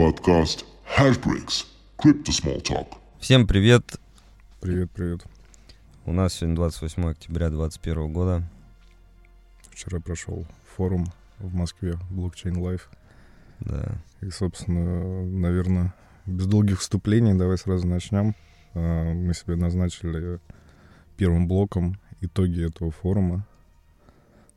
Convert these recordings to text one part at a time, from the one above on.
Подкаст Hashbricks. Crypto Small Talk. Всем привет. Привет, привет. У нас сегодня 28 октября 2021 года. Вчера прошел форум в Москве Blockchain Live. Да. И, собственно, наверное, без долгих вступлений давай сразу начнем. А, Мы себе назначили первым блоком итоги этого форума.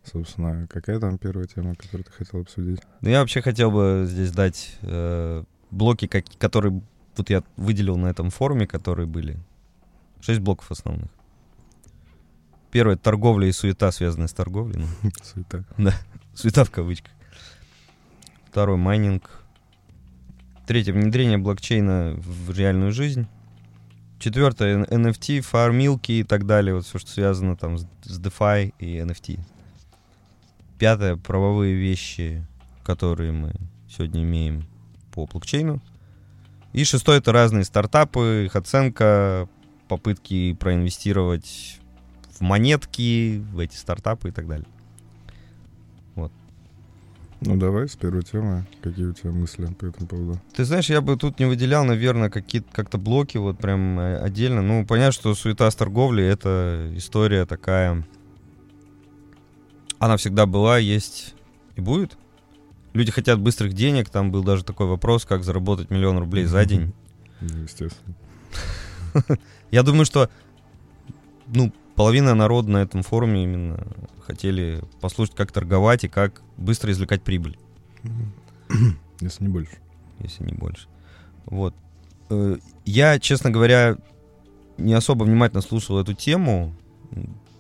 Собственно, какая там первая тема, которую ты хотел обсудить? Ну, я вообще хотел бы здесь дать э, блоки, как, которые вот я выделил на этом форуме, которые были. Шесть блоков основных. Первое — торговля и суета, связанная с торговлей. Ну, Суета. суета в кавычках. Второй — майнинг. Третье — внедрение блокчейна в реальную жизнь. Четвертое — NFT, фармилки и так далее. Вот все, что связано там с DeFi и NFT. Пятое — правовые вещи, которые мы сегодня имеем по блокчейну. И шестое — это разные стартапы, их оценка, попытки проинвестировать в монетки, в эти стартапы и так далее. Ну, давай с первой темы. Какие у тебя мысли по этому поводу? Ты знаешь, я бы тут не выделял, наверное, какие-то как-то блоки вот прям э, отдельно. Ну, понятно, что суета с торговлей — это история такая... Она всегда была, есть и будет. Люди хотят быстрых денег. Там был даже такой вопрос, как заработать миллион рублей за день. Ну, естественно. Я думаю, что ну, половина народа на этом форуме именно хотели послушать, как торговать и как быстро извлекать прибыль. Если не больше. если не больше. Вот. Э, Я, честно говоря, не особо внимательно слушал эту тему,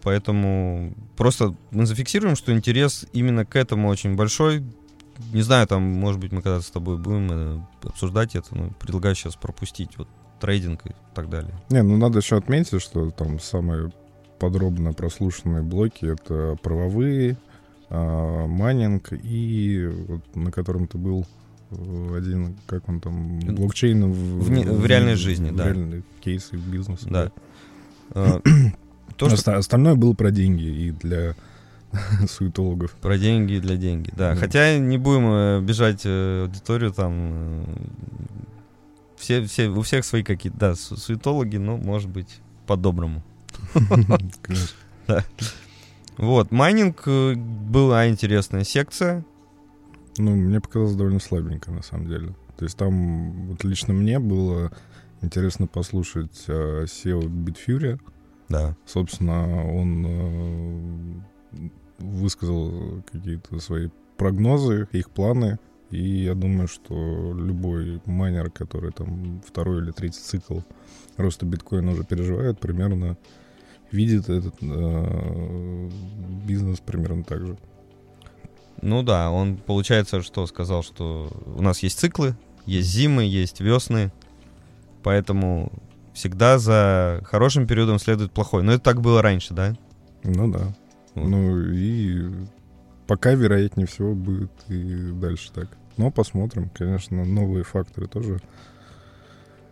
поэтому просто мы зафиксируем, что интерес именно к этому очень большой. Не знаю, там, может быть, мы когда-то с тобой будем э, обсуждать это, но предлагаю сейчас пропустить вот трейдинг и так далее. Не, ну надо еще отметить, что там самые подробно прослушанные блоки это правовые, а, майнинг и вот, на котором ты был э, один, как он там, блокчейн в, В не- в реальной жизни, в да. реальные кейсы бизнеса. Да. Э, То, что Оста- Остальное было про деньги и для суетологов. Про деньги для деньги, да. Да. Хотя не будем э, обижать э, аудиторию там. э, Все, все, у всех свои какие-то, да, су- суетологи, но, может быть, по-доброму. Вот, майнинг была интересная секция. Ну, мне показалось довольно слабенько, на самом деле. То есть там, вот лично мне было интересно послушать SEO Bitfury. Да. Собственно, он э, высказал какие-то свои прогнозы, их планы. И я думаю, что любой майнер, который там второй или третий цикл роста биткоина уже переживает, примерно видит этот э, бизнес примерно так же. Ну да, он, получается, что сказал, что у нас есть циклы, есть зимы, есть весны, поэтому всегда за хорошим периодом следует плохой. Но это так было раньше, да? Ну да. Вот. Ну и пока, вероятнее всего, будет и дальше так. Но посмотрим. Конечно, новые факторы тоже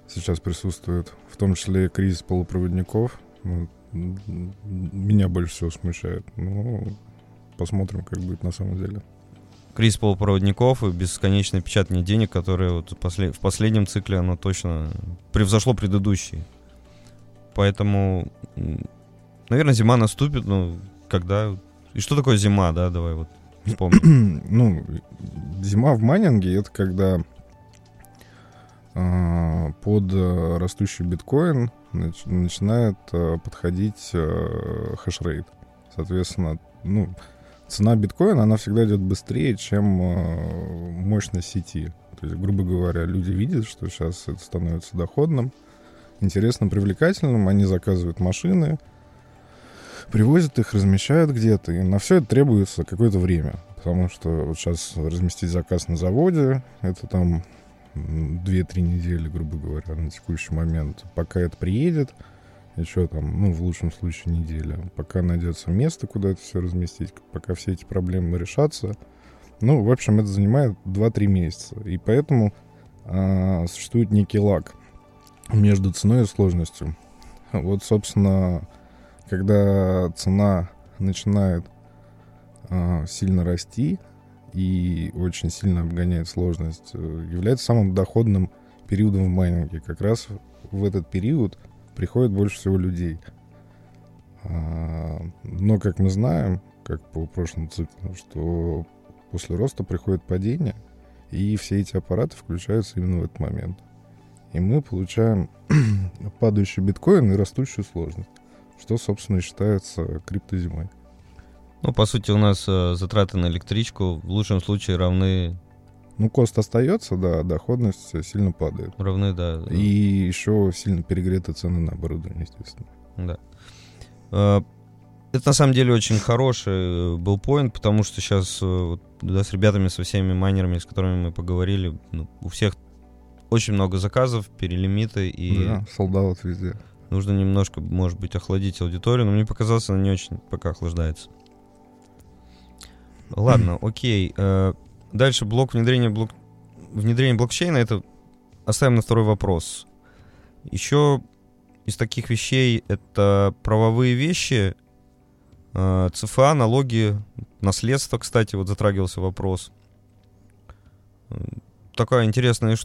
сейчас присутствуют. В том числе кризис полупроводников. Ну, меня больше всего смущает. Ну, посмотрим, как будет на самом деле. Кризис полупроводников и бесконечное печатание денег, которое вот в последнем цикле оно точно превзошло предыдущие. Поэтому, наверное, зима наступит, ну, когда... И что такое зима, да, давай вот вспомним. ну, зима в майнинге это когда а, под а, растущий биткоин нач- начинает а, подходить а, хешрейт. Соответственно, ну, цена биткоина, она всегда идет быстрее, чем а, мощность сети. То есть, грубо говоря, люди видят, что сейчас это становится доходным, интересным, привлекательным, они заказывают машины, привозят их, размещают где-то, и на все это требуется какое-то время. Потому что вот сейчас разместить заказ на заводе, это там м, 2-3 недели, грубо говоря, на текущий момент. Пока это приедет, еще там, ну, в лучшем случае неделя. Пока найдется место, куда это все разместить, пока все эти проблемы решатся. Ну, в общем, это занимает 2-3 месяца. И поэтому а, существует некий лаг между ценой и сложностью. Вот, собственно, когда цена начинает а, сильно расти, и очень сильно обгоняет сложность, э, является самым доходным периодом в майнинге. Как раз в этот период приходит больше всего людей. А, но, как мы знаем, как по прошлому циклу, что после роста приходит падение, и все эти аппараты включаются именно в этот момент. И мы получаем падающий биткоин и растущую сложность, что, собственно, и считается криптозимой. Ну, по сути, у нас э, затраты на электричку в лучшем случае равны... Ну, кост остается, да, а доходность сильно падает. Равны, да. И еще сильно перегреты цены на оборудование, естественно. Да. Э, это на самом деле очень хороший э, был поинт, потому что сейчас э, да, с ребятами, со всеми майнерами, с которыми мы поговорили, ну, у всех очень много заказов, перелимиты и... Да, солдат везде. Нужно немножко, может быть, охладить аудиторию, но мне показалось, она не очень пока охлаждается. Ладно, окей. Дальше блок внедрения, блок... внедрения блокчейна, это оставим на второй вопрос. Еще из таких вещей это правовые вещи, э, ЦФА, налоги, наследство, кстати, вот затрагивался вопрос. Такая интересная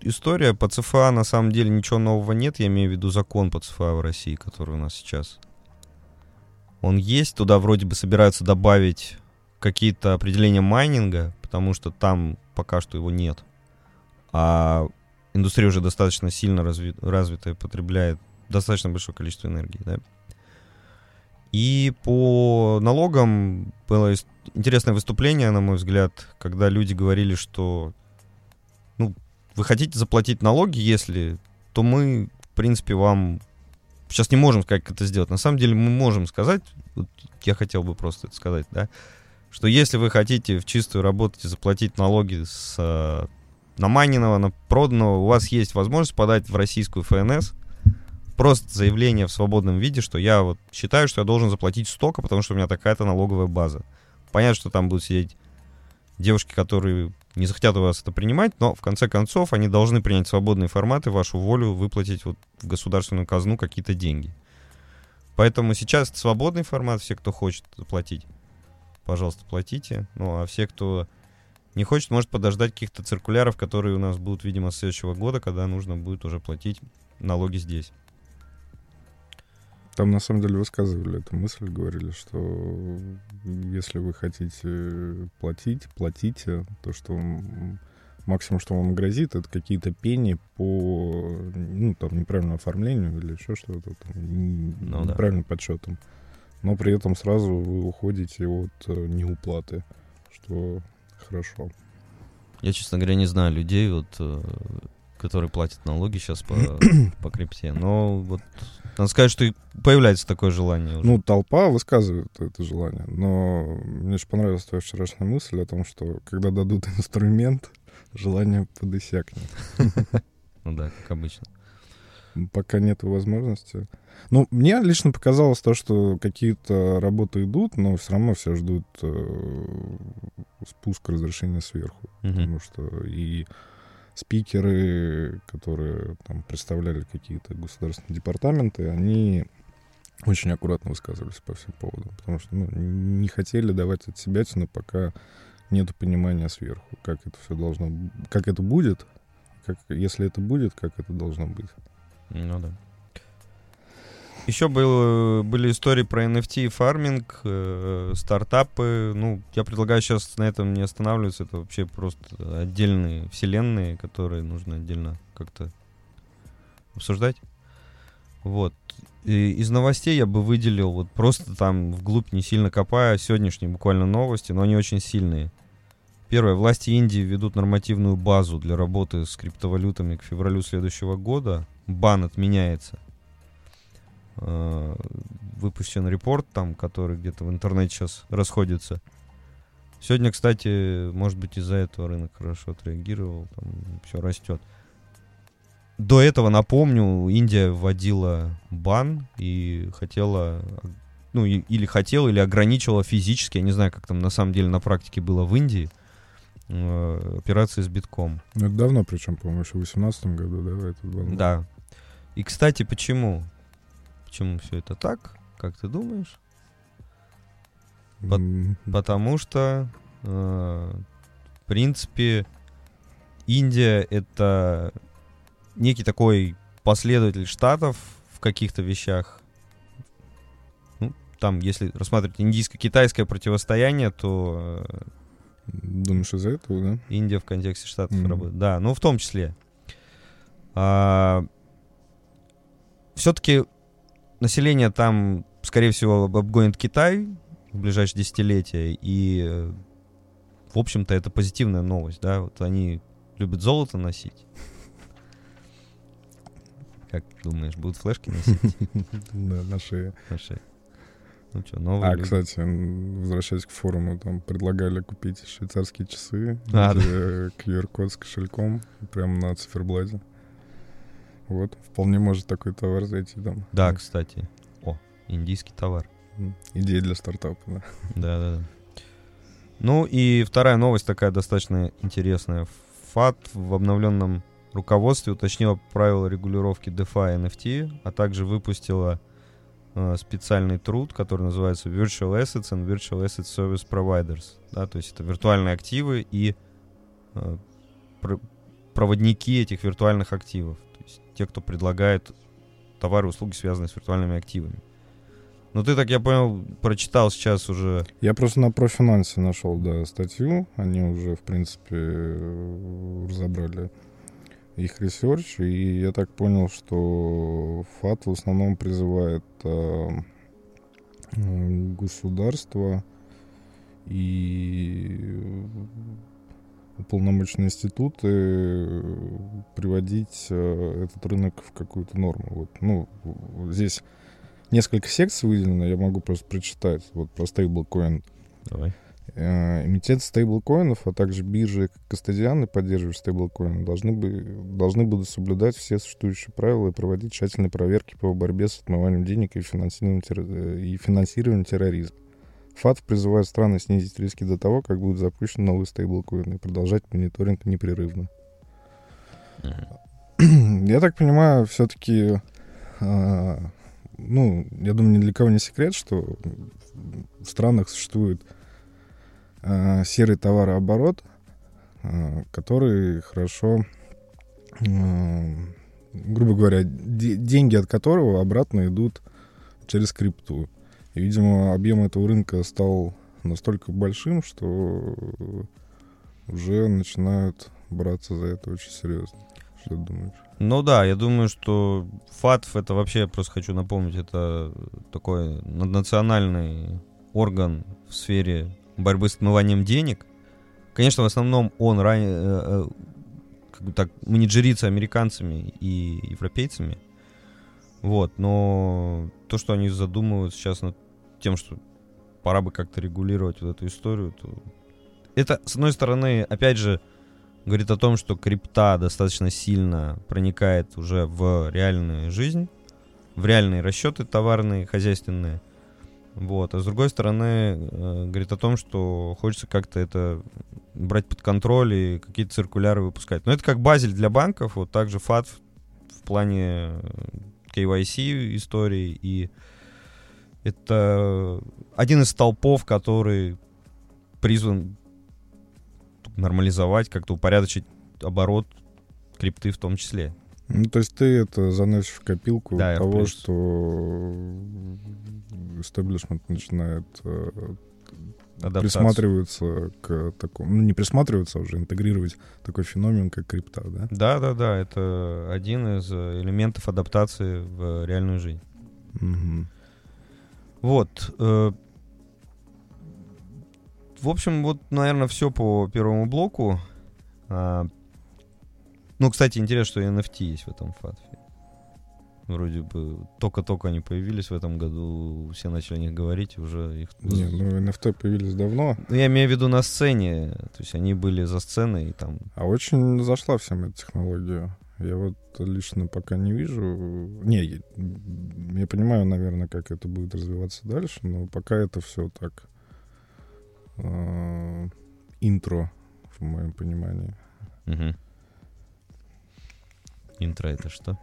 история. По ЦФА на самом деле ничего нового нет. Я имею в виду закон по ЦФА в России, который у нас сейчас. Он есть. Туда вроде бы собираются добавить какие-то определения майнинга, потому что там пока что его нет. А индустрия уже достаточно сильно разви- развитая, потребляет достаточно большое количество энергии, да. И по налогам было интересное выступление, на мой взгляд, когда люди говорили, что ну, вы хотите заплатить налоги, если, то мы, в принципе, вам сейчас не можем сказать, как это сделать. На самом деле мы можем сказать, вот я хотел бы просто это сказать, да, что если вы хотите в чистую работать и заплатить налоги с э, намайненного, на проданного, у вас есть возможность подать в российскую ФНС просто заявление в свободном виде, что я вот считаю, что я должен заплатить столько, потому что у меня такая-то налоговая база. Понятно, что там будут сидеть девушки, которые не захотят у вас это принимать, но в конце концов они должны принять свободные форматы, вашу волю выплатить вот в государственную казну какие-то деньги. Поэтому сейчас свободный формат, все, кто хочет заплатить пожалуйста, платите. Ну, а все, кто не хочет, может подождать каких-то циркуляров, которые у нас будут, видимо, с следующего года, когда нужно будет уже платить налоги здесь. Там, на самом деле, высказывали эту мысль, говорили, что если вы хотите платить, платите. То, что максимум, что вам грозит, это какие-то пени по ну, там, неправильному оформлению или еще что-то, там, ну, неправильным да. подсчетам но при этом сразу вы уходите от э, неуплаты, что хорошо. Я, честно говоря, не знаю людей, вот, э, которые платят налоги сейчас по, по крипте, но вот надо сказать, что появляется такое желание. Уже. Ну, толпа высказывает это желание, но мне очень понравилась твоя вчерашняя мысль о том, что когда дадут инструмент, желание подысякнет. Ну да, как обычно пока нет возможности. Ну, мне лично показалось то, что какие-то работы идут, но все равно все ждут э, спуск разрешения сверху. Mm-hmm. Потому что и спикеры, которые там представляли какие-то государственные департаменты, они очень аккуратно высказывались по всем поводам, потому что ну, не хотели давать от себя, но пока нет понимания сверху, как это все должно, как это будет, как, если это будет, как это должно быть. Ну да. Еще был, были истории про NFT фарминг, э, стартапы. Ну, я предлагаю сейчас на этом не останавливаться. Это вообще просто отдельные вселенные, которые нужно отдельно как-то обсуждать. Вот. И из новостей я бы выделил, вот просто там вглубь не сильно копая, сегодняшние буквально новости, но они очень сильные. Первое. Власти Индии ведут нормативную базу для работы с криптовалютами к февралю следующего года бан отменяется. Э, выпущен репорт там, который где-то в интернете сейчас расходится. Сегодня, кстати, может быть, из-за этого рынок хорошо отреагировал, там все растет. До этого, напомню, Индия вводила бан и хотела, ну, или хотела, или ограничивала физически, я не знаю, как там на самом деле на практике было в Индии, операции с битком. Ну, это давно, причем, по-моему, еще в 2018 году, да, этот бан? Да, и, кстати, почему? Почему все это так? Как ты думаешь? По- mm-hmm. Потому что э, В принципе, Индия — это некий такой последователь штатов в каких-то вещах. Ну, там, если рассматривать индийско-китайское противостояние, то э, Думаешь, из-за этого, да? Индия в контексте штатов Мгм. работает. Да, ну в том числе. все-таки население там, скорее всего, об- обгонит Китай в ближайшие десятилетия. И, в общем-то, это позитивная новость, да. Вот они любят золото носить. Как думаешь, будут флешки носить Да, на шее. на шее? Ну что, новые А, люди. кстати, возвращаясь к форуму, там предлагали купить швейцарские часы, А, да. QR-код с кошельком, прямо на циферблате. Вот, вполне может такой товар зайти там. Да, кстати. О, индийский товар. Идея для стартапа, да. Да, да, да. Ну и вторая новость такая достаточно интересная. ФАТ в обновленном руководстве уточнила правила регулировки DeFi NFT, а также выпустила специальный труд, который называется Virtual Assets and Virtual Asset Service Providers. Да, то есть это виртуальные активы и э, пр- проводники этих виртуальных активов. То есть те, кто предлагает товары и услуги, связанные с виртуальными активами. Ну ты, так я понял, прочитал сейчас уже Я просто на ProFinance е нашел, да, статью. Они уже, в принципе, э, разобрали их research. И я так понял, что FATF в основном призывает э, государство и уполномоченные институты приводить э, этот рынок в какую-то норму. Вот, ну, здесь несколько секций выделено, я могу просто прочитать. Вот про стейблкоин. Давай. Э, Эмитент стейблкоинов, а также биржи кастодианы, поддерживающие стейблкоины, должны, бы, должны будут соблюдать все существующие правила и проводить тщательные проверки по борьбе с отмыванием денег и финансированием, терро- э, и финансированием терроризма. ФАТ призывает страны снизить риски до того, как будут запущены новые стейблкоины и продолжать мониторинг непрерывно. Я так понимаю, все-таки, ну, я думаю, ни для кого не секрет, что в странах существует а, серый товарооборот, а, который хорошо, а, грубо говоря, де- деньги от которого обратно идут через крипту. И, видимо, объем этого рынка стал настолько большим, что уже начинают браться за это очень серьезно. Что ты думаешь? Ну да, я думаю, что ФАТФ это вообще, я просто хочу напомнить, это такой наднациональный орган в сфере борьбы с отмыванием денег. Конечно, в основном он ран- э, э, как бы так менеджерится американцами и европейцами. Вот, но то, что они задумывают сейчас над тем, что пора бы как-то регулировать вот эту историю, то это, с одной стороны, опять же, говорит о том, что крипта достаточно сильно проникает уже в реальную жизнь, в реальные расчеты товарные, хозяйственные. Вот. А с другой стороны, э, говорит о том, что хочется как-то это брать под контроль и какие-то циркуляры выпускать. Но это как базель для банков, вот также ФАТ в, плане э, KYC истории. И это один из столпов, который призван нормализовать, как-то упорядочить оборот крипты в том числе. Ну, то есть ты это заносишь в копилку Да, того, что истеблишмент начинает э, Адаптацию. присматриваться к такому, ну не присматриваться, а уже интегрировать такой феномен, как крипта, да? Да, да, да, это один из элементов адаптации в реальную жизнь. Мгм. Вот. э, В общем, вот, наверное, все по первому блоку. Ну, кстати, интересно, что NFT есть в этом фатфе. Вроде бы только-только они появились в этом году, все начали о них говорить, уже их... Не, ну NFT появились давно, Ну, я имею в виду на сцене, то есть они были за сценой, и там... а очень зашла всем эта технология. Я вот лично пока не вижу... Не, я, я понимаю, наверное, как это будет развиваться дальше, но пока это все так э, интро, в моем понимании. Мгм. Интро это что?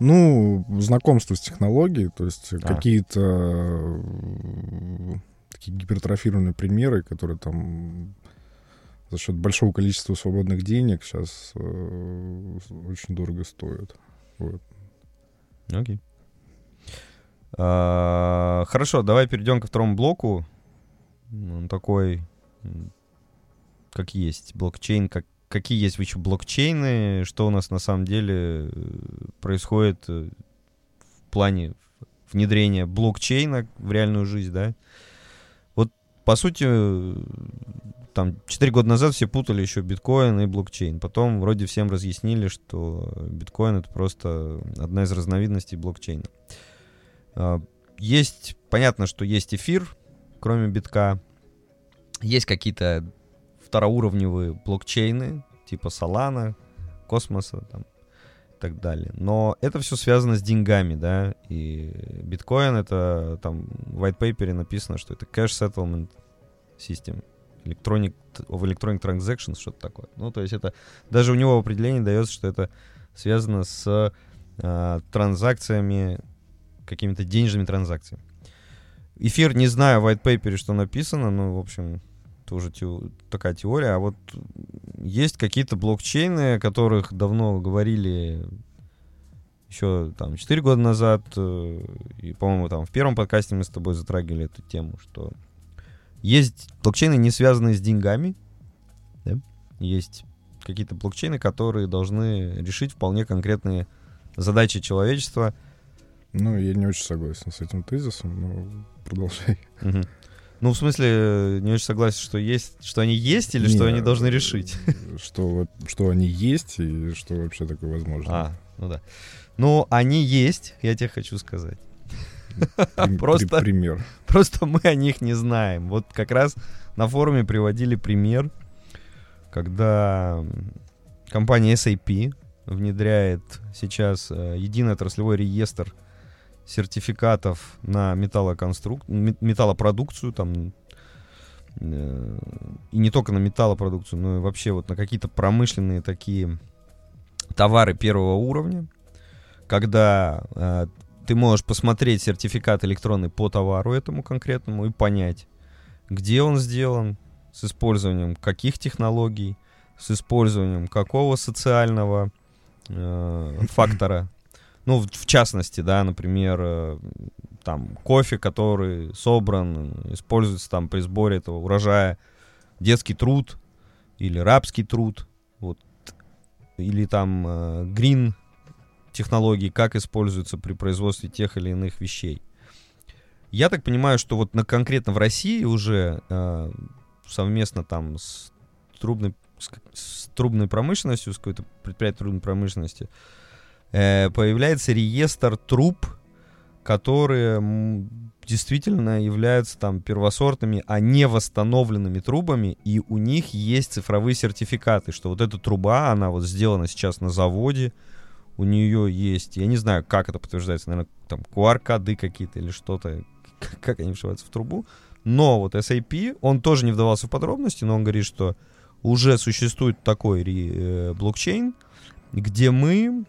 Ну, знакомство с технологией, то есть А. какие-то э, такие гипертрофированные примеры, которые там за счет большого количества свободных денег сейчас э, очень дорого стоит. Вот. Окей. А, хорошо, давай перейдем ко второму блоку. Он такой, как есть блокчейн, как, какие есть еще блокчейны, что у нас на самом деле э, происходит э, в плане внедрения блокчейна в реальную жизнь, да. Вот, по сути, там 4 года назад все путали еще биткоин и блокчейн. Потом вроде всем разъяснили, что биткоин это просто одна из разновидностей блокчейна. А, есть, понятно, что есть эфир, кроме битка. Есть какие-то второуровневые блокчейны, типа Solana, Космоса там, и так далее. Но это все связано с деньгами, да, и биткоин это там в white paper написано, что это cash settlement system, electronic, of electronic transactions, что-то такое. Ну, то есть это, даже у него в определении дается, что это связано с э, транзакциями, какими-то денежными транзакциями. Эфир, не знаю в white paper, что написано, но, в общем, тоже те, такая теория. А вот есть какие-то блокчейны, о которых давно говорили еще там 4 года назад. Э, и, по-моему, там в первом подкасте мы с тобой затрагивали эту тему, что есть блокчейны, не связанные с деньгами. Да? Есть какие-то блокчейны, которые должны решить вполне конкретные задачи человечества. Ну, я не очень согласен с этим тезисом, но продолжай. Угу. Ну, в смысле, не очень согласен, что есть, что они есть или не, что они должны решить? Что, что они есть и что вообще такое возможно. А, ну да. Ну, они есть, я тебе хочу сказать. Просто, пример. Просто мы о них не знаем. Вот как раз на форуме приводили пример, когда компания SAP внедряет сейчас э, единый отраслевой реестр сертификатов на металлоконструк... металлопродукцию, там, э, и не только на металлопродукцию, но и вообще вот на какие-то промышленные такие товары первого уровня, когда э, ты можешь посмотреть сертификат электронный по товару этому конкретному и понять, где он сделан, с использованием каких технологий, с использованием какого социального э, фактора. Ну, в, в частности, да, например, э, там кофе, который собран, используется там при сборе этого урожая, детский труд или рабский труд, вот, или там э, green технологий, как используются при производстве тех или иных вещей. Я так понимаю, что вот на, конкретно в России уже э, совместно там с трубной, с, с трубной промышленностью, с какой-то предприятием трубной промышленности, появляется реестр труб, которые действительно являются там первосортными, а не восстановленными трубами, и у них есть цифровые сертификаты, что вот эта труба, она вот сделана сейчас на заводе, у нее есть, я не знаю, как это подтверждается, наверное, там QR-коды какие-то или что-то, как они вшиваются в трубу. Но вот SAP, он тоже не вдавался в подробности, но он говорит, что уже существует такой э, блокчейн, где мы,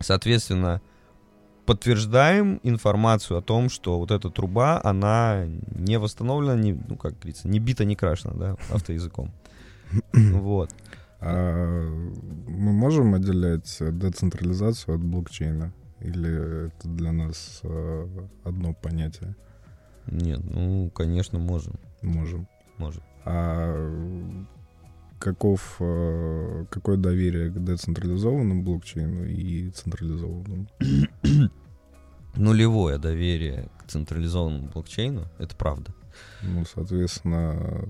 соответственно, подтверждаем информацию о том, что вот эта труба, она не восстановлена, не, ну, как говорится, не бита, не крашена, да, автоязыком. Вот. А мы можем отделять децентрализацию от блокчейна? Или это для нас а, одно понятие? Нет, ну, конечно, можем. Можем. Можем. А каков, а, какое доверие к децентрализованному блокчейну и централизованному? Нулевое доверие к централизованному блокчейну, это правда. Ну, соответственно,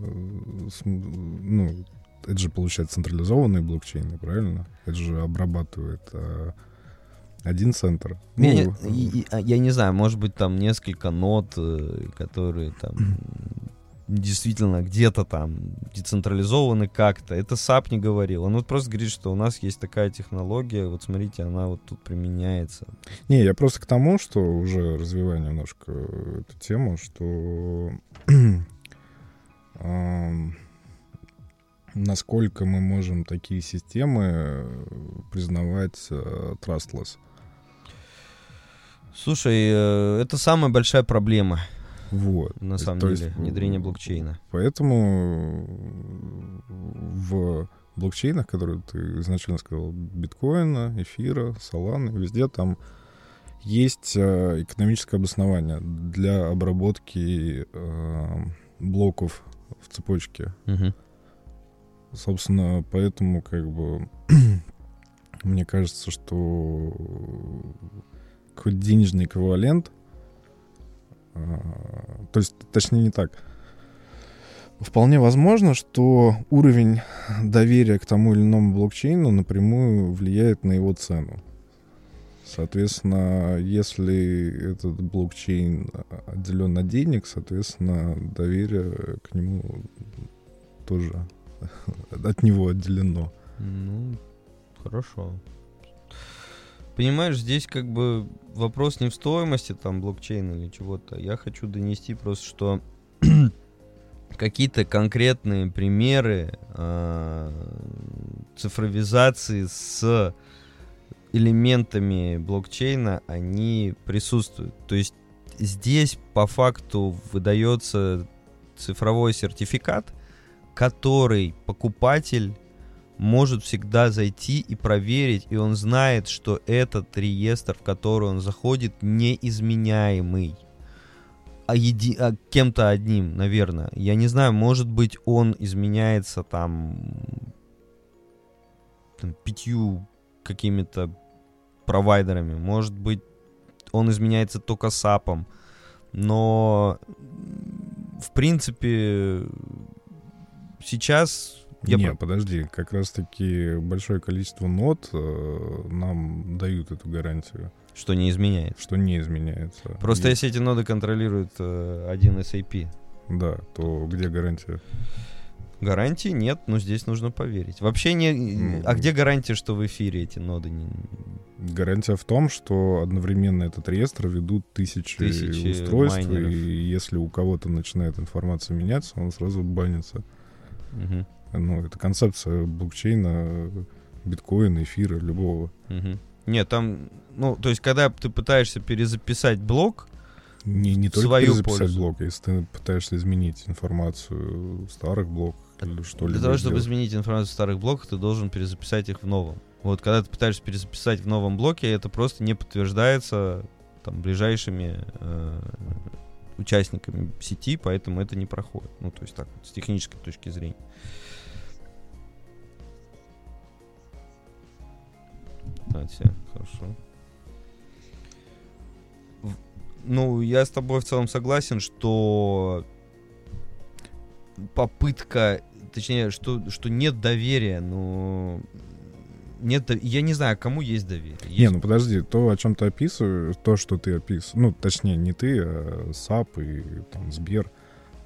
ну, это же, получается, централизованные блокчейны, правильно? Это же обрабатывает а, один центр. Ну, я, не, я, я не знаю, может быть, там несколько нот, э, которые там действительно где-то там децентрализованы как-то. Это SAP не говорил. Он вот просто говорит, что у нас есть такая технология, вот смотрите, она вот тут применяется. Не, я просто к тому, что уже развиваю немножко эту тему, что насколько мы можем такие системы э, признавать uh, trustless? Слушай, э, это самая большая проблема Вот. на самом То деле, есть, внедрение блокчейна. Поэтому в блокчейнах, которые ты изначально сказал, биткоина, эфира, соланы, везде там есть э, экономическое обоснование для обработки э, блоков в цепочке. Мгм. Собственно, поэтому как бы мне кажется, что какой-то денежный эквивалент, то есть, точнее не так, вполне возможно, что уровень доверия к тому или иному блокчейну напрямую влияет на его цену. Соответственно, если этот блокчейн отделен от денег, соответственно, доверие к нему тоже от него отделено. Ну, хорошо. Понимаешь, здесь как бы вопрос не в стоимости там блокчейна или чего-то. Я хочу донести просто, что какие-то конкретные примеры а, цифровизации с элементами блокчейна, они присутствуют. То есть здесь по факту выдается цифровой сертификат, который покупатель может всегда зайти и проверить, и он знает, что этот реестр, в который он заходит, неизменяемый. А, еди... а кем-то одним, наверное. Я не знаю, может быть, он изменяется там, там пятью какими-то провайдерами. Может быть, он изменяется только САПом. Но, в принципе, сейчас... Я Не, про- подожди, как раз-таки большое количество нот э, нам дают эту гарантию, Что не изменяется. что не изменяется. Просто И- если эти ноды контролирует э, один SAP, Да, то где гарантия? гарантии нет, но здесь нужно поверить. Вообще не... Ну, А где гарантия, что в эфире эти ноды не... Гарантия в том, что одновременно этот реестр ведут тысячи, Тысячи устройств, майнеров. и если у кого-то начинает информация меняться, он сразу банится. Мгм, Ну, это концепция блокчейна, биткоина, эфира, любого. мгм. Нет, там... Ну, то есть, когда ты пытаешься перезаписать блок, Не, не только свою перезаписать пользу. блок, если ты пытаешься изменить информацию в старых блоках или что-либо для того, чтобы изменить информацию в старых блоках, ты должен перезаписать их в новом. Вот когда ты пытаешься перезаписать в новом блоке, это просто не подтверждается там ближайшими э, участниками сети, поэтому это не проходит. Ну, то есть так вот, с технической точки зрения. Да, все, хорошо. Ну, я с тобой в целом согласен, что попытка, точнее, что, что нет доверия, но нет, дов- я не знаю, кому есть доверие. Не, Есть- ну подожди, то, о чем ты описываешь, то, что ты описываешь, ну, точнее, не ты, а SAP и там Сбер.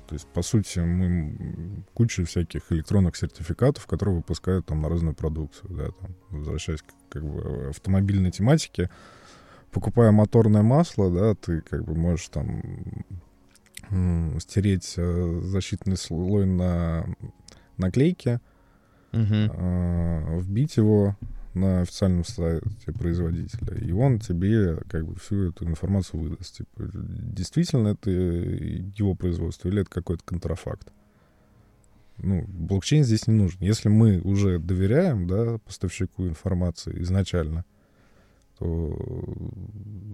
То есть, по сути, мы куча всяких электронных сертификатов, которые выпускают там на разную продукцию, да, там, возвращаясь к как бы автомобильной тематике, покупая моторное масло, да, ты как бы можешь там стереть э, защитный слой на наклейке, а, вбить его на официальном сайте производителя, и он тебе как бы всю эту информацию выдаст. Типа, действительно это его производство или это какой-то контрафакт. Ну, блокчейн здесь не нужен. Если мы уже доверяем, да, поставщику информации изначально, то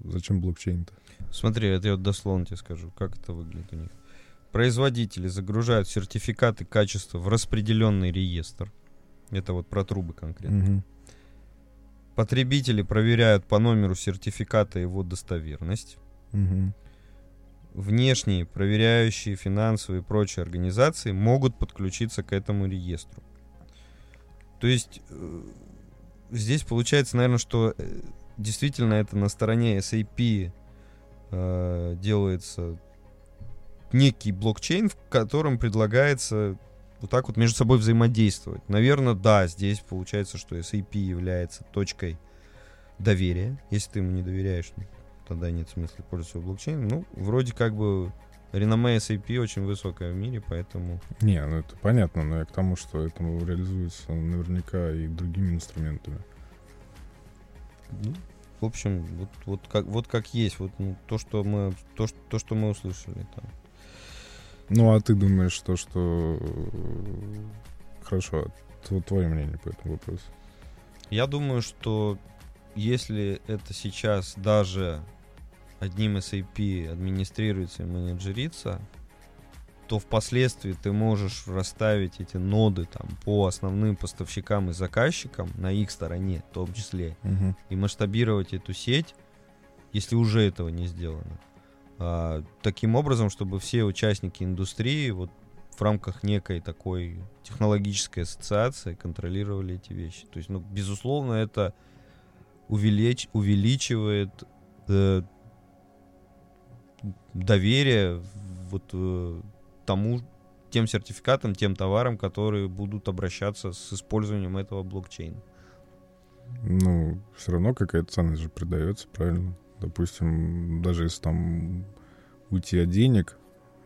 зачем блокчейн-то? Смотри, это я вот дословно тебе скажу, как это выглядит у них. Производители загружают сертификаты качества в распределенный реестр. Это вот про трубы конкретно. Мгм. Потребители проверяют по номеру сертификата его достоверность. Мгм. Внешние, проверяющие финансовые и прочие организации могут подключиться к этому реестру. То есть э, здесь получается, наверное, что э, действительно это на стороне SAP э, делается некий блокчейн, в котором предлагается вот так вот между собой взаимодействовать. Наверное, да, здесь получается, что SAP является точкой доверия. Если ты ему не доверяешь, ну, тогда нет смысла пользоваться блокчейном. Ну, вроде как бы реноме SAP очень высокое в мире, поэтому... Не, ну это понятно, но я к тому, что это реализуется наверняка и другими инструментами. ну, в общем, вот, вот, как, вот как есть, вот ну, то, что мы, то, что, то, что мы услышали там. Ну, а ты думаешь, то, что... Хорошо, тв- твое мнение по этому вопросу? Я думаю, что если это сейчас даже одним SAP администрируется и менеджерится, то впоследствии ты можешь расставить эти ноды там по основным поставщикам и заказчикам на их стороне, в том числе, Мгм. и масштабировать эту сеть, если уже этого не сделано. А, таким образом, чтобы все участники индустрии вот в рамках некой такой технологической ассоциации контролировали эти вещи. То есть, ну, безусловно, это увелич- увеличивает э, доверие вот э, тому тем сертификатам, тем товарам, которые будут обращаться с использованием этого блокчейна. Ну, все равно какая-то ценность же придается, правильно? Допустим, даже если там уйти от денег,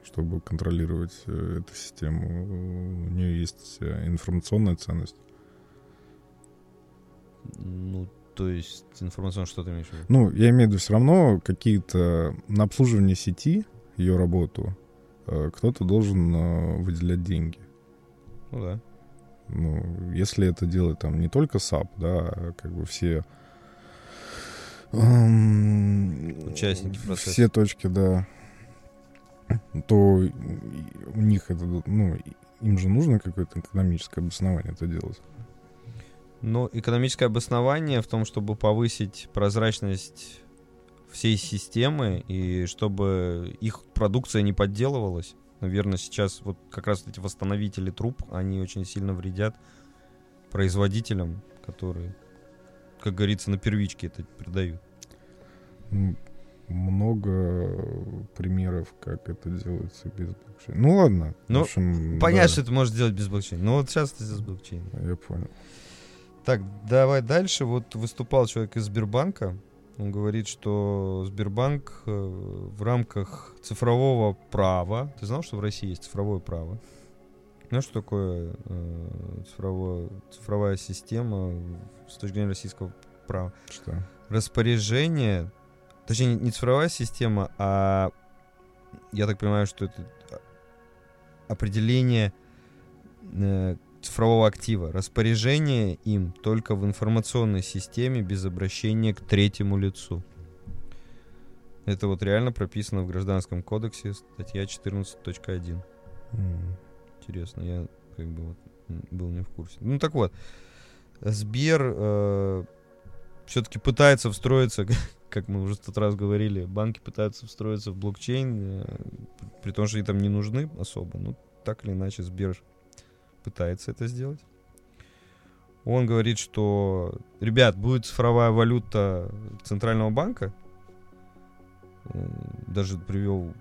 чтобы контролировать э, эту систему, у нее есть э, информационная ценность. Ну, то есть информационно что ты имеешь в виду? Ну, я имею в виду все равно какие-то на обслуживание сети, ее работу, э, кто-то должен выделять деньги. Ну да. Ну, если это делает там не только SAP, да, а как бы все Участники процесса. все точки, да, то у них это, ну, им же нужно какое-то экономическое обоснование это делать. Но экономическое обоснование в том, чтобы повысить прозрачность всей системы и чтобы их продукция не подделывалась. Наверное, сейчас вот как раз эти восстановители труб, они очень сильно вредят производителям, которые, как говорится, на первичке это продают. Много примеров, как это делается без блокчейна. Ну ладно. Ну, общем, Понятно, да, что это может сделать без блокчейна. Но вот сейчас это с блокчейном. Я понял. Так, давай дальше. Вот выступал человек из Сбербанка. Он говорит, что Сбербанк э, в рамках цифрового права... Ты знал, что в России есть цифровое право? Знаешь, что такое э, цифровое, цифровая система с точки зрения российского права? Что? Распоряжение... Точнее, не цифровая система, а... Я так понимаю, что это определение э, цифрового актива. Распоряжение им только в информационной системе без обращения к третьему лицу. Это вот реально прописано в Гражданском кодексе, статья 14.1. М. Интересно, я как бы вот был не в курсе. Ну так вот, Сбер все-таки пытается встроиться, как мы уже в тот раз говорили, банки пытаются встроиться в блокчейн, э, при том, что они там не нужны особо. Ну, так или иначе, Сбер пытается это сделать. Он говорит, что, ребят, будет цифровая валюта Центрального банка. Э, Даже привел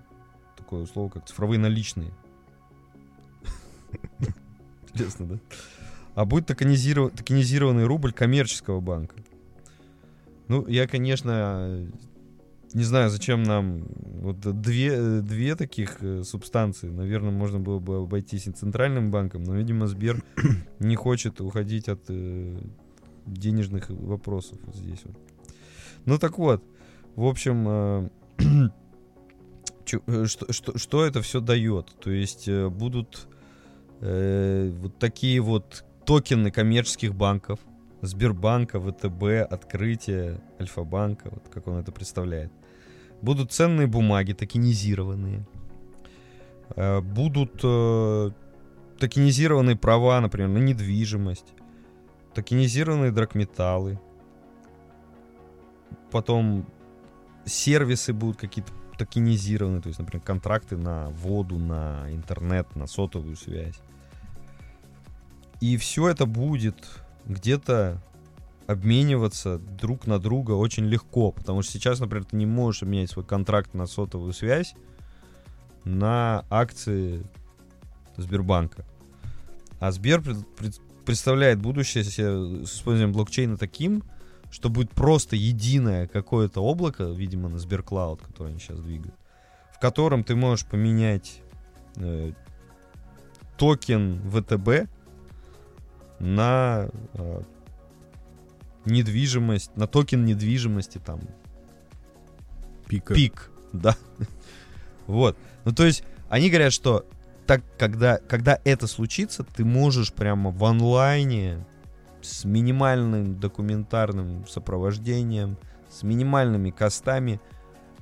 такое слово, как цифровые наличные. Интересно, да? А будет токенизиров- токенизированный рубль коммерческого банка. Ну, я, конечно, не знаю, зачем нам вот две, две таких э, субстанции. Наверное, можно было бы обойтись и центральным банком, но, видимо, Сбер не хочет уходить от э, денежных вопросов вот здесь вот. Ну так вот, в общем, э, э, что, что, что это все дает? То есть э, будут э, вот такие вот токены коммерческих банков, Сбербанка, ВТБ, Открытие, Альфа-банка, вот как он это представляет. Будут ценные бумаги, токенизированные. Э, Будут э, токенизированные права, например, на недвижимость. Токенизированные драгметаллы. Потом сервисы будут какие-то токенизированные, то есть, например, контракты на воду, на интернет, на сотовую связь. И все это будет где-то обмениваться друг на друга очень легко, потому что сейчас, например, ты не можешь обменять свой контракт на сотовую связь на акции Сбербанка. А Сбер пред- пред- представляет будущее с использованием блокчейна таким, что будет просто единое какое-то облако, видимо, на SberCloud, которое они сейчас двигают, в котором ты можешь поменять э, токен ВТБ на э, недвижимость, на токен недвижимости там Пика. пик, да. Вот. Ну, то есть, они говорят, что так, когда, когда это случится, ты можешь прямо в онлайне с минимальным документарным сопровождением, с минимальными костами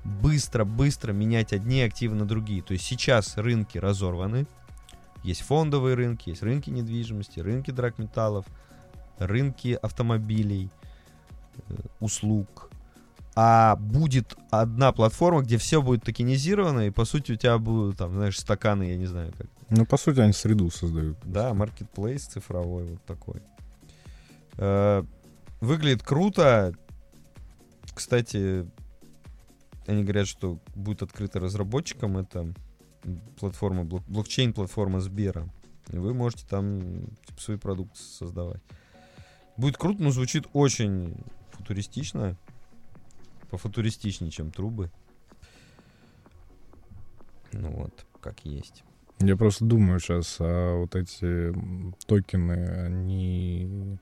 быстро-быстро менять одни активы на другие. То есть сейчас рынки разорваны. Есть фондовые рынки, есть рынки недвижимости, рынки драгметаллов, рынки автомобилей, э, услуг. А будет одна платформа, где все будет токенизировано, и по сути у тебя будут, там, знаешь, стаканы, я не знаю как. Ну, по сути, они среду создают. Да, маркетплейс цифровой вот такой. Э, Выглядит круто. Кстати, они говорят, что будет открыто разработчикам. Это платформа, блок- блокчейн-платформа Сбера. И вы можете там типа, свои продукты создавать. Будет круто, но звучит очень футуристично. Пофутуристичнее, чем трубы. Ну вот, как есть. Я просто думаю сейчас, а вот эти токены, они...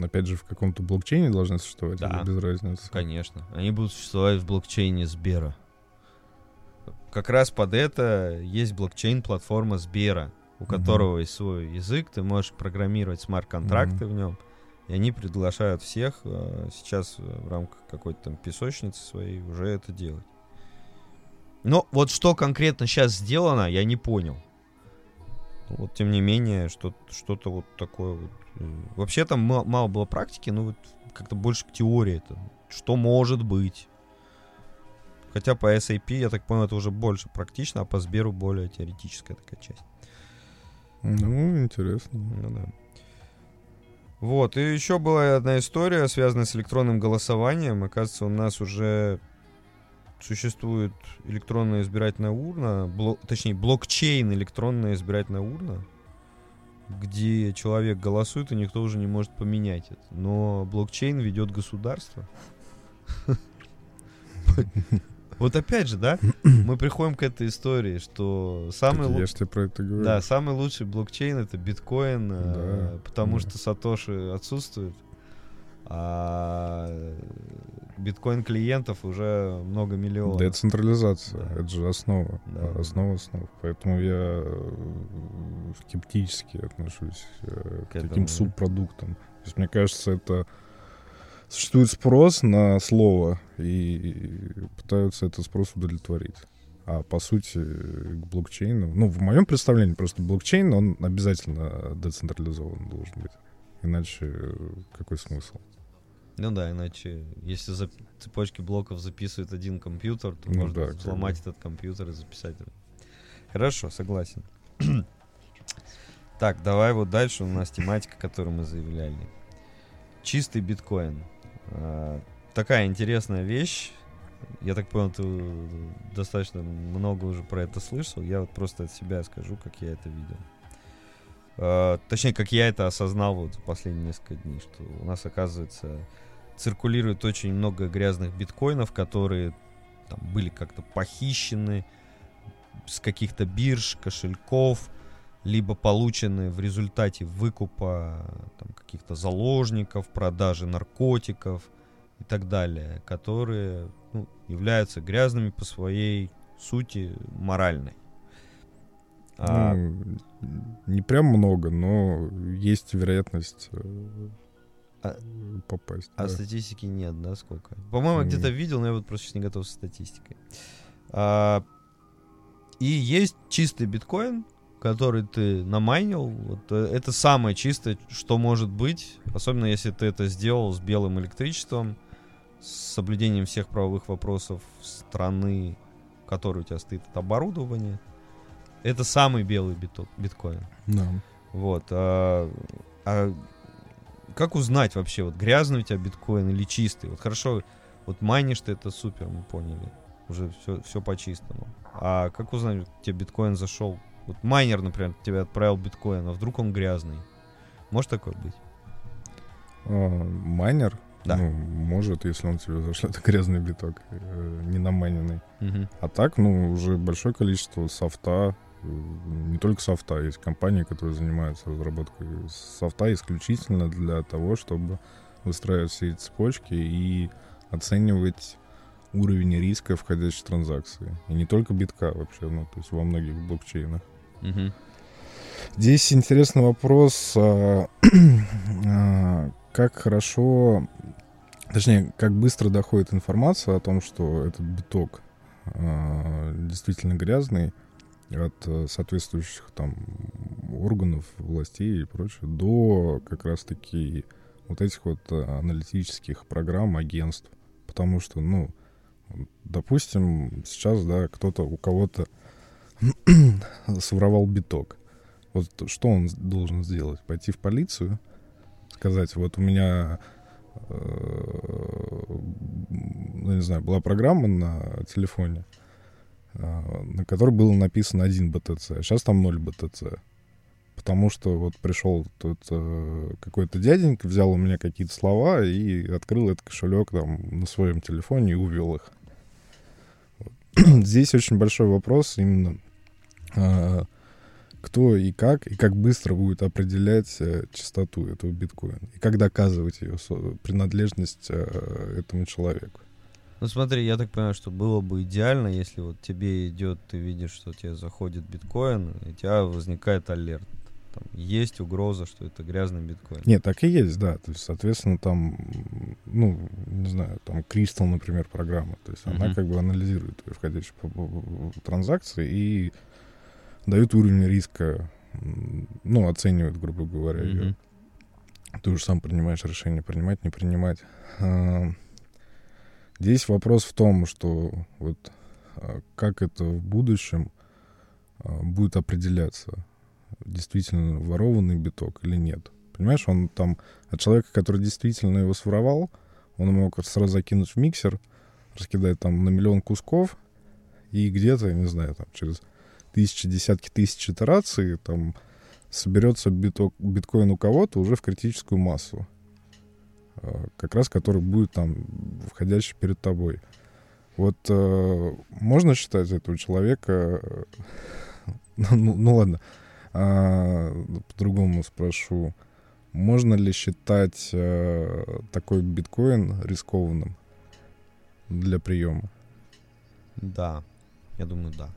опять же, в каком-то блокчейне должны существовать? Да. без разницы? Конечно. Они будут существовать в блокчейне Сбера. Как раз под это есть блокчейн-платформа Сбера, у Мгм. которого есть свой язык, ты можешь программировать смарт-контракты в нем, и они приглашают всех э, сейчас э, в рамках какой-то там песочницы своей уже это делать. Но вот что конкретно сейчас сделано, я не понял. Вот, тем не менее, что- что-то вот такое вот. э, Вообще там ма- мало было практики, но вот как-то больше к теории это. Что может быть? Хотя по SAP, я так понял, это уже больше практично, а по Сберу более теоретическая такая часть. Ну, интересно. Ну да. Вот, и еще была одна история, связанная с электронным голосованием. Оказывается, у нас уже существует электронная избирательная урна, бло- точнее, блокчейн электронная избирательная урна, где человек голосует, и никто уже не может поменять это. Но блокчейн ведет государство. Вот опять же, да, мы приходим к этой истории, что самый Так лу- я же тебе про это говорю. да, самый лучший блокчейн это биткоин, э, Да, потому да. что Сатоши отсутствует, а биткоин клиентов уже много миллионов. Децентрализация, Да. это же основа, Да, основа основ. Поэтому я э, скептически отношусь э, К к этому, таким субпродуктам. То есть, мне кажется, это существует спрос на слово, и пытаются этот спрос удовлетворить. А по сути, к блокчейну, ну, в моем представлении просто блокчейн, он обязательно децентрализован должен быть. Иначе э, какой смысл? Ну да, иначе, если за цепочки блоков записывает один компьютер, то Ну можно да, бы. этот компьютер и записать. Хорошо, согласен. так, давай вот дальше у нас тематика, которую мы заявляли. Чистый биткоин. А, такая интересная вещь. Я так понял, ты достаточно много уже про это слышал. Я вот просто от себя скажу, как я это видел. А, точнее, как я это осознал вот за последние несколько дней, что у нас, оказывается, циркулирует очень много грязных биткоинов, которые там были как-то похищены с каких-то бирж, кошельков, либо получены в результате выкупа там, каких-то заложников, продажи наркотиков и так далее, которые ну, являются грязными по своей сути моральной. А, Ну, не прям много, но есть вероятность э, А- попасть. А да. статистики нет, да, сколько? По-моему, где-то видел, но я вот просто сейчас не готов со статистикой. А, и есть чистый биткоин, который ты намайнил. Вот, э, это самое чистое, что может быть, особенно если ты это сделал с белым электричеством, с соблюдением всех правовых вопросов страны, в которой у тебя стоит это оборудование. Это самый белый бито- биткоин. Да. Вот. А, а как узнать вообще, вот грязный у тебя биткоин или чистый? Вот хорошо, вот майнишь ты, это супер, мы поняли. Уже все, все по-чистому. А как узнать, тебе биткоин зашел? Вот майнер, например, тебе отправил биткоин, а вдруг он грязный? Может такое быть? А, майнер? Да. Ну, может, если он тебе зашлет грязный биток, э, не намайненный. Мгм. А так, ну, уже большое количество софта Не только софта, есть компании, которые занимаются разработкой софта исключительно для того, чтобы выстраивать все эти цепочки и оценивать уровень риска входящей транзакции. И не только битка вообще, ну, то есть во многих блокчейнах. Мгм. Здесь интересный вопрос, а, а, как хорошо, точнее, как быстро доходит информация о том, что этот биток а, действительно грязный от э, соответствующих там органов, властей и прочее, до как раз-таки вот этих вот э, аналитических программ, агентств. Потому что, ну, допустим, сейчас, да, кто-то у кого-то своровал биток. Вот что он должен сделать? Пойти в полицию, сказать, вот у меня, э, ну, не знаю, была программа на телефоне, на которой было написано 1 БТЦ, а сейчас там 0 БТЦ. Потому что вот пришел тут э, какой-то дяденька, взял у меня какие-то слова и открыл этот кошелек там на своем телефоне и увел их. Здесь очень большой вопрос именно э, кто и как, и как быстро будет определять э, частоту этого биткоина, и как доказывать ее принадлежность э, этому человеку. Ну смотри, я так понимаю, что было бы идеально, если вот тебе идет, ты видишь, что тебе заходит биткоин, и у тебя возникает алерт. Там есть угроза, что это грязный биткоин. Нет, так и есть, да. То есть, соответственно, там, ну, не знаю, там Crystal, например, программа. То есть она как бы анализирует твои входящие транзакции и дает уровень риска, ну, оценивает, грубо говоря, ее. Ты уже сам принимаешь решение, принимать, не принимать. Здесь вопрос в том, что вот а, как это в будущем а, будет определяться, действительно ворованный биток или нет. Понимаешь, он там от человека, который действительно его своровал, он мог сразу закинуть в миксер, раскидать там на миллион кусков, и где-то, я не знаю, там через тысячи, десятки тысяч итераций там соберется биток, биткоин у кого-то уже в критическую массу. Как раз который будет там входящий перед тобой. Вот э, можно считать этого человека... э, Ну, ну ладно, а, по-другому спрошу. Можно ли считать э, такой биткоин рискованным для приема? Да, я думаю, да.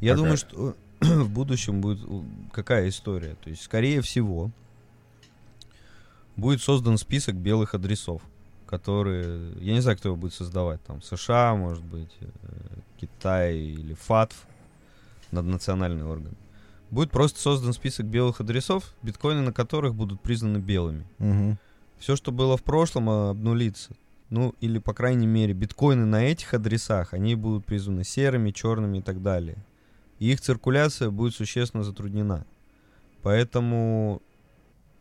Я Какая? думаю, что в будущем будет какая история. То есть, скорее всего, будет создан список белых адресов, которые... Я не знаю, кто его будет создавать. Там США, может быть, э, Китай или ФАТФ, наднациональный орган. Будет просто создан список белых адресов, биткоины на которых будут признаны белыми. Все, что было в прошлом, обнулится. Ну, или, по крайней мере, биткоины на этих адресах, они будут признаны серыми, черными и так далее. И их циркуляция будет существенно затруднена. Поэтому,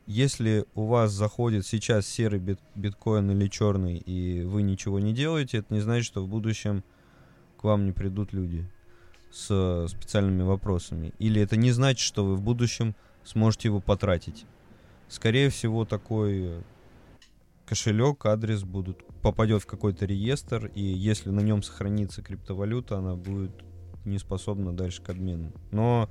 если у вас заходит сейчас серый бит- биткоин или черный, и вы ничего не делаете, это не значит, что в будущем к вам не придут люди с э, специальными вопросами. Или это не значит, что вы в будущем сможете его потратить. Скорее всего, такой э, кошелек, адрес будут попадет в какой-то реестр, и если на нем сохранится криптовалюта, она будет не способна дальше к обмену. Но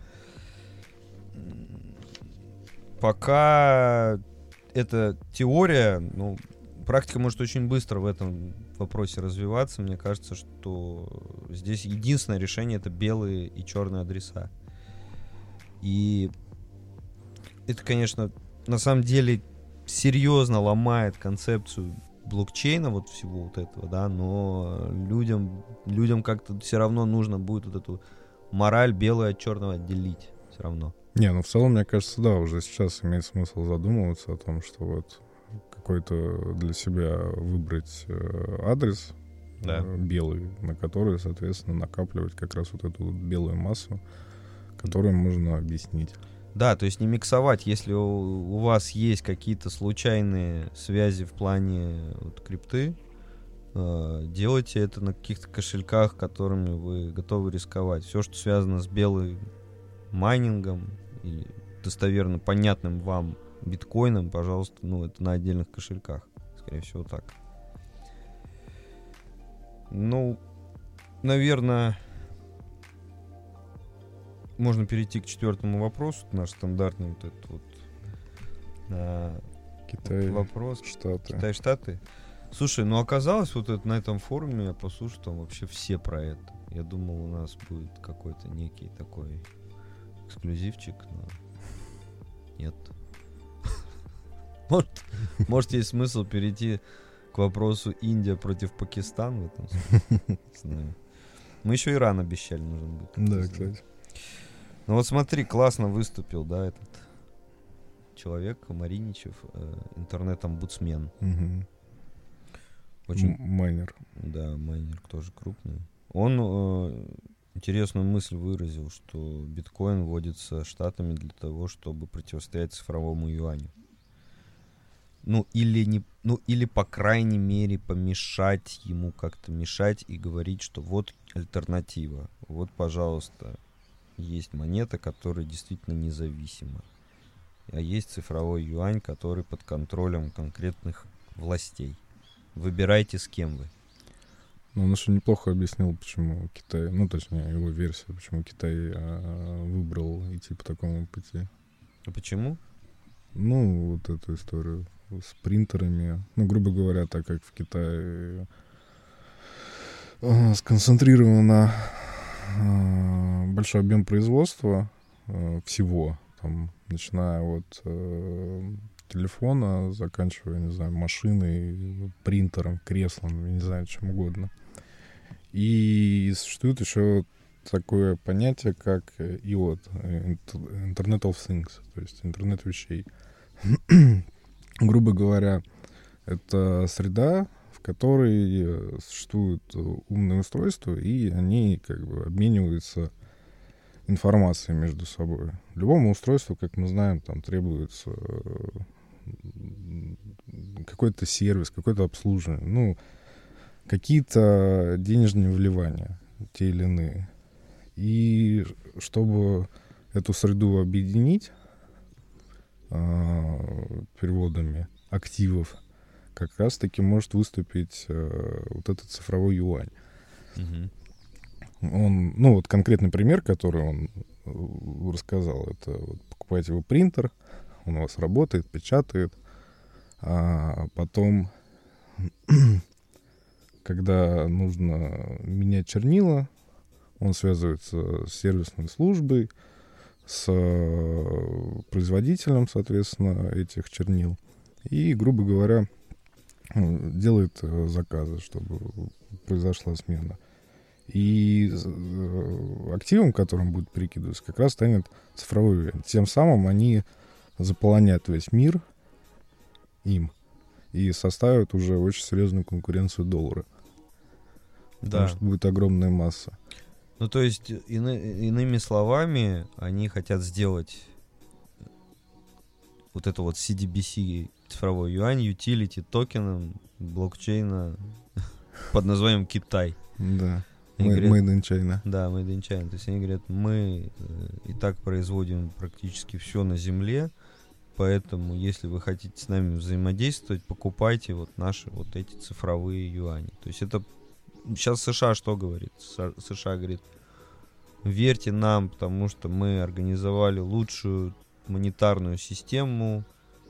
пока это теория, ну, практика может очень быстро в этом вопросе развиваться. Мне кажется, что здесь единственное решение это белые и черные адреса. И это, конечно, на самом деле серьезно ломает концепцию блокчейна, вот всего вот этого, да, но людям, людям как-то все равно нужно будет вот эту мораль белое от черного отделить. Все равно. Не, ну в целом, мне кажется, да, уже сейчас имеет смысл задумываться о том, что вот какой-то для себя выбрать э, адрес Да. э, белый, на который, соответственно, накапливать как раз вот эту вот белую массу, которую можно объяснить. Да, то есть не миксовать, если у, у вас есть какие-то случайные связи в плане вот, крипты, э, делайте это на каких-то кошельках, которыми вы готовы рисковать. Все, что связано с белым майнингом или достоверно понятным вам биткоином, пожалуйста, ну, это на отдельных кошельках. Скорее всего, так. Ну, наверное, можно перейти к четвертому вопросу, наш стандартный вот этот вот а, Китай, вопрос. Штаты. Китай, Штаты. Слушай, ну оказалось, вот это, на этом форуме я послушал, там вообще все про это. Я думал, у нас будет какой-то некий такой эксклюзивчик, но нет. Может, может есть смысл перейти к вопросу Индия против Пакистана в этом смысле? Мы еще Иран обещали, нужен будет. Да, кстати. Ну вот смотри, классно выступил, да, этот человек, Мариничев, э, интернет-омбудсмен. Мгм. Очень, Майнер. да, майнер тоже крупный. Он э, интересную мысль выразил, что биткоин вводится штатами для того, чтобы противостоять цифровому юаню. Ну, или не, ну, или по крайней мере помешать ему как-то мешать и говорить, что вот альтернатива. Вот, пожалуйста, есть монета, которая действительно независима. А есть цифровой юань, который под контролем конкретных властей. Выбирайте, с кем вы. Ну, он еще неплохо объяснил, почему Китай, ну, точнее, его версия, почему Китай а, выбрал идти по такому пути. А почему? Ну, вот эту историю с принтерами. Ну, грубо говоря, так как в Китае э, сконцентрировано э, большой объем производства всего, там, начиная от телефона, заканчивая, не знаю, машиной, принтером, креслом, не знаю, чем угодно. И существует еще такое понятие, как э, IoT, э, Int- Internet of Things, то есть интернет вещей. Грубо говоря, это среда, в которой э, существуют э, умные устройства, и они как бы обмениваются информацией между собой. Любому устройству, как мы знаем, там требуется э, какой-то сервис, какое-то обслуживание, ну, какие-то денежные вливания, те или иные. И чтобы эту среду объединить а, переводами активов, как раз-таки может выступить э, вот этот цифровой юань. Он, ну вот конкретный пример, который он э, рассказал, это вот покупаете вы принтер, он у вас работает, печатает, а потом, когда нужно менять чернила, он связывается с сервисной службой, с э, производителем, соответственно, этих чернил. И, грубо говоря, ну, делает э, заказы, чтобы произошла смена. И э, активом, которым будет перекидываться, как раз станет цифровой юань. Тем самым они заполонят весь мир им и составят уже очень серьезную конкуренцию доллара. Потому Да. что будет огромная масса. Ну, то есть, ины- иными словами, они хотят сделать вот это вот CDBC цифровой юань, utility токеном блокчейна под названием Китай. Да. Они Made говорят, made in China. Да, Made in China. То есть они говорят, мы э, и так производим практически все на земле, поэтому если вы хотите с нами взаимодействовать, покупайте вот наши вот эти цифровые юани. То есть это сейчас США что говорит? США говорит, верьте нам, потому что мы организовали лучшую монетарную систему,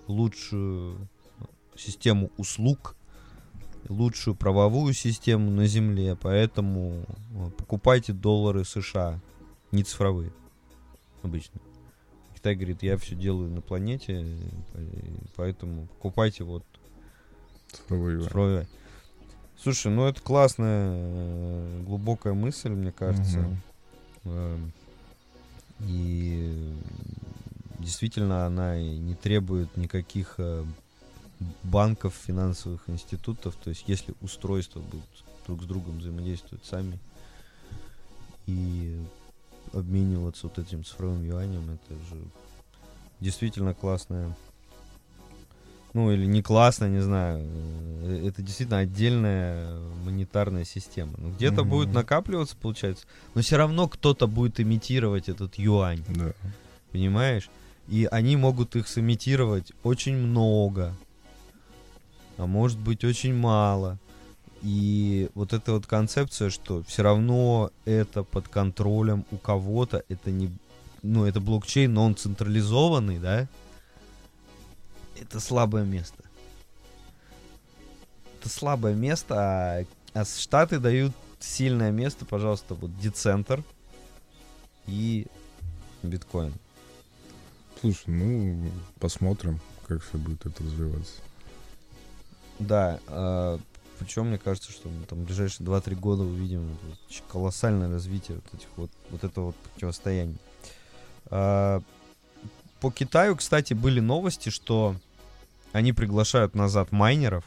лучшую систему услуг, лучшую правовую систему на Земле, поэтому э, покупайте доллары США, не цифровые, обычно. Китай говорит, я все делаю на планете, э, поэтому покупайте вот Цифровой юань. цифровые. Слушай, ну это классная, э, глубокая мысль, мне кажется. Эм, И действительно она не требует никаких э, банков, финансовых институтов. То есть если устройства будут друг с другом взаимодействовать сами и обмениваться вот этим цифровым юанем, это же действительно классная ну или не классно, не знаю. э, Это действительно отдельная монетарная система. Ну, где-то Мгм. будет накапливаться, получается, но все равно кто-то будет имитировать этот юань, Да. понимаешь? И они могут их сымитировать очень много, а может быть очень мало. И вот эта вот концепция, что все равно это под контролем у кого-то, это не, ну, это блокчейн, но он централизованный, да? Это слабое место. Это слабое место, а, а Штаты дают сильное место, пожалуйста, вот децентр и биткоин. Слушай, ну, посмотрим, как все будет это развиваться. Да, а, причем мне кажется, что мы там в ближайшие 2-3 года увидим вот колоссальное развитие вот этих вот, вот этого вот противостояния. А, по Китаю, кстати, были новости, что они приглашают назад майнеров.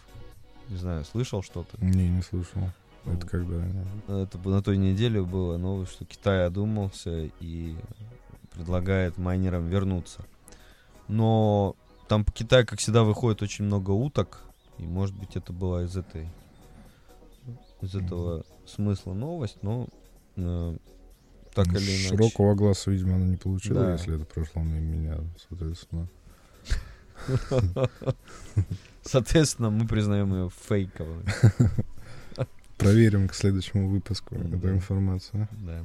Не знаю, слышал что-то? Не, не слышал. Это когда? Это на той неделе было новость, что Китай одумался и предлагает майнерам вернуться. Но там по Китаю, как всегда, выходит очень много уток. И, может быть, это была из этой из этого mm-hmm. смысла новость, но э, так или иначе. Широкого глаза, видимо, она не получила, да. если это прошло мимо меня, соответственно. Соответственно, мы признаем ее фейковой. Проверим к следующему выпуску эту информацию. Да.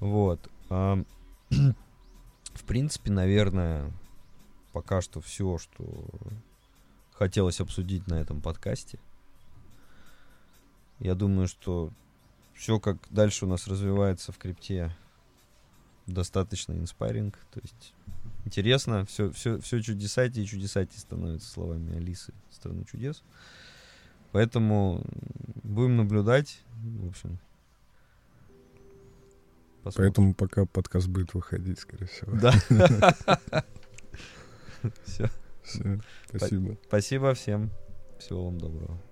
Вот. В принципе, наверное, пока что все, что хотелось обсудить на этом подкасте. Я думаю, что все, как дальше у нас развивается в крипте, достаточно inspiring. То есть интересно, все, все, все чудесати и чудесати становятся словами Алисы страны чудес. Поэтому будем наблюдать. В общем. Посмотрим. Поэтому пока подкаст будет выходить, скорее всего. Да. Все. Все. Спасибо. Спасибо всем. Всего вам доброго.